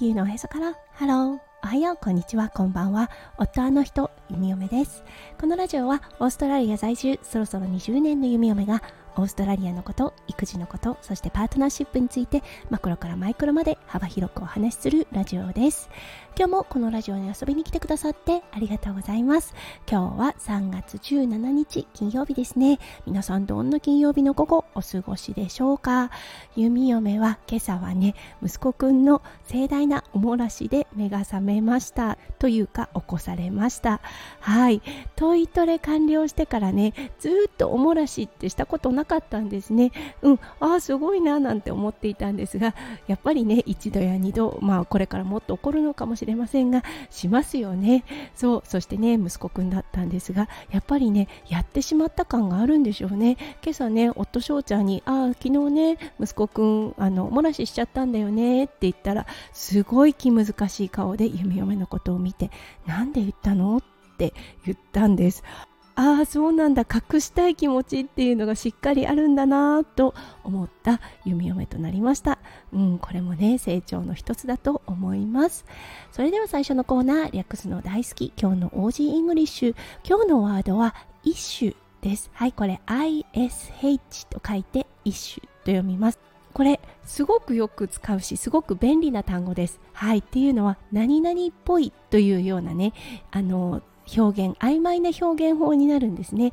球のおへそから。ハローおはようこんにちはこんばんは夫あの人弓嫁ですこのラジオはオーストラリア在住そろそろ20年の弓嫁がオーストラリアのこと育児のことそしてパートナーシップについてマクロからマイクロまで幅広くお話しするラジオです今日もこのラジオに遊びに来てくださってありがとうございます今日は3月17日金曜日ですね皆さんどんな金曜日の午後お過ごしでしょうか弓嫁は今朝はね息子くんの盛大なおもらしで目が覚めましたというか起こされました。はい。トイトレ完了してからねずっとおもらしってしたことなかったんですね。うん。ああすごいななんて思っていたんですがやっぱりね一度や二度まあこれからもっと起こるのかもしれませんがしますよね。そう。そしてね息子くんだったんですがやっぱりねやってしまった感があるんでしょうね。今朝ね夫翔ちゃんにああ昨日ね息子くんあのおもらししちゃったんだよねって言ったらすごい気難しい顔で弓嫁のことを見てなんで言ったの？って言ったんです。ああそうなんだ。隠したい気持ちっていうのがしっかりあるんだなと思った弓嫁となりました。うんこれもね成長の一つだと思います。それでは最初のコーナー略すの大好き。今日の OG English。今日のワードはイッシュです。はいこれ ISH と書いてイッシュと読みます。これすごくよく使うしすごく便利な単語です。はいっていうのは何々っぽいというようなねあの表現曖昧な表現法になるんですね。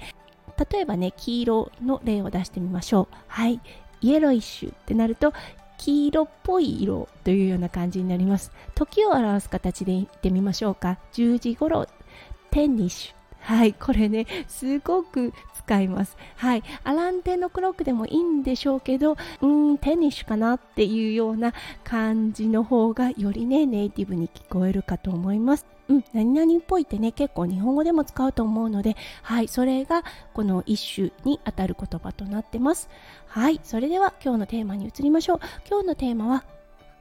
例えばね黄色の例を出してみましょう。はいイエロイッシュってなると黄色っぽい色というような感じになります。時を表す形で言ってみましょうか。10時頃テニッシュはいこれねすごく使います。はいアランテのクロックでもいいんでしょうけどうんテニッシュかなっていうような感じの方がよりねネイティブに聞こえるかと思います。うん、何々っぽいってね結構日本語でも使うと思うのではいそれがこの一種にあたる言葉となってます。はいそれでは今日のテーマに移りましょう。今日のテーマは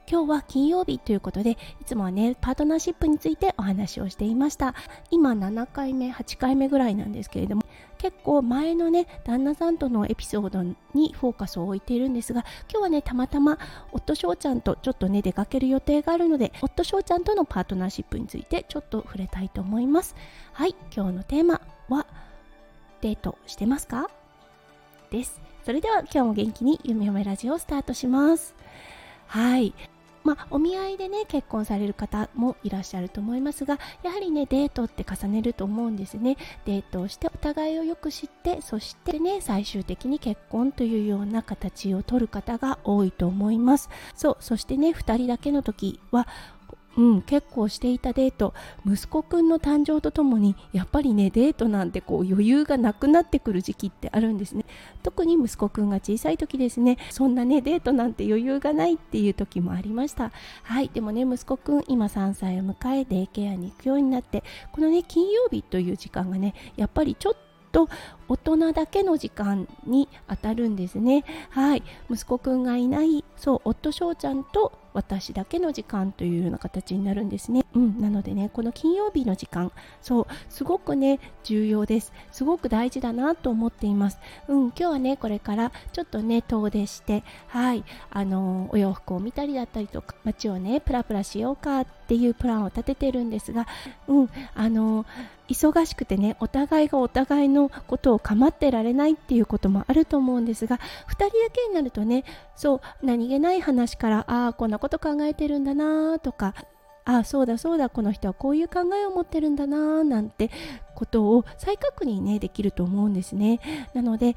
今日は金曜日ということでいつもはねパートナーシップについてお話をしていました。今7回目8回目ぐらいなんですけれども結構前のね旦那さんとのエピソードにフォーカスを置いているんですが今日はねたまたま夫翔ちゃんとちょっとね出かける予定があるので夫翔ちゃんとのパートナーシップについてちょっと触れたいと思います。はい今日のテーマはデートしてますか？です。それでは今日も元気にゆめゆめラジオスタートします。はい。まあ、お見合いでね結婚される方もいらっしゃると思いますがやはりねデートって重ねると思うんですね。デートをしてお互いをよく知ってそしてね最終的に結婚というような形をとる方が多いと思います。そうそしてね2人だけの時はうん、結構していたデート。息子くんの誕生とともにやっぱりねデートなんてこう余裕がなくなってくる時期ってあるんですね。特に息子くんが小さい時ですね。そんなねデートなんて余裕がないっていう時もありました。はいでもね息子くん今3歳を迎えデイケアに行くようになってこのね金曜日という時間がねやっぱりちょっと大人だけの時間に当たるんですねはい息子くんがいないそう夫翔ちゃんと私だけの時間というような形になるんですね。うん、なのでね、この金曜日の時間、そう、すごくね、重要です。すごく大事だなと思っています。うん、今日はね、これからちょっとね、遠出して、はい、あの、お洋服を見たりだったりとか、街をね、プラプラしようかっていうプランを立ててるんですが、うん、あの、忙しくてね、お互いがお互いのことを構ってられないっていうこともあると思うんですが、2人だけになるとね、そう、何気ない話から、ああ、こんなこと考えてるんだなとか、ああそうだそうだこの人はこういう考えを持ってるんだななんてことを再確認ねできると思うんですね。なので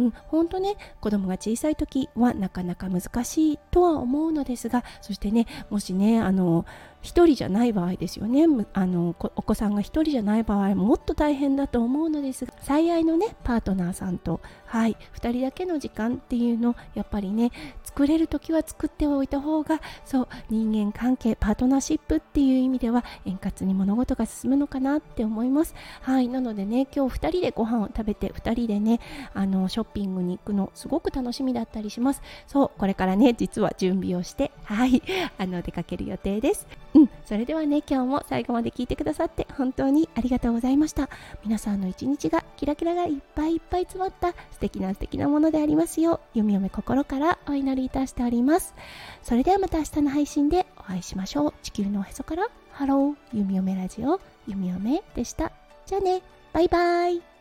うん、本当ね子供が小さい時はなかなか難しいとは思うのですがそしてねもしねあの1人じゃない場合ですよね。あのお子さんが1人じゃない場合もっと大変だと思うのですが最愛のねパートナーさんとはい2人だけの時間っていうのやっぱりね作れる時は作っておいた方がそう人間関係パートナーシップっていう意味では円滑に物事が進むのかなって思います。はいなのでね今日2人でご飯を食べて2人でねあのショッピングに行くのすごく楽しみだったりします。そうこれからね実は準備をしてはいあの出かける予定です。うん、それではね、今日も最後まで聞いてくださって本当にありがとうございました。皆さんの一日がキラキラがいっぱいいっぱい詰まった素敵な素敵なものでありますよう、読み読め心からお祈りいたしております。それではまた明日の配信でお会いしましょう。地球のおへそからハロー弓嫁ラジオ弓嫁でした。じゃあね。バイバイ。